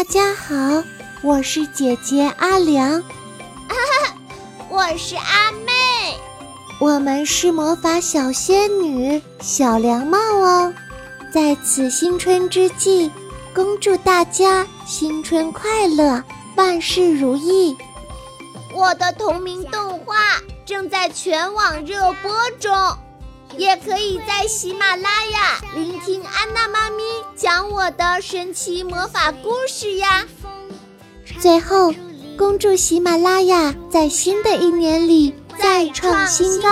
大家好，我是姐姐阿良，我是阿妹，我们是魔法小仙女小凉帽哦。在此新春之际，恭祝大家新春快乐，万事如意。我的同名动画正在全网热播中，也可以在喜马拉雅聆听安娜妈咪讲我的神奇魔法故事呀。最后，恭祝喜马拉雅在新的一年里再创新高。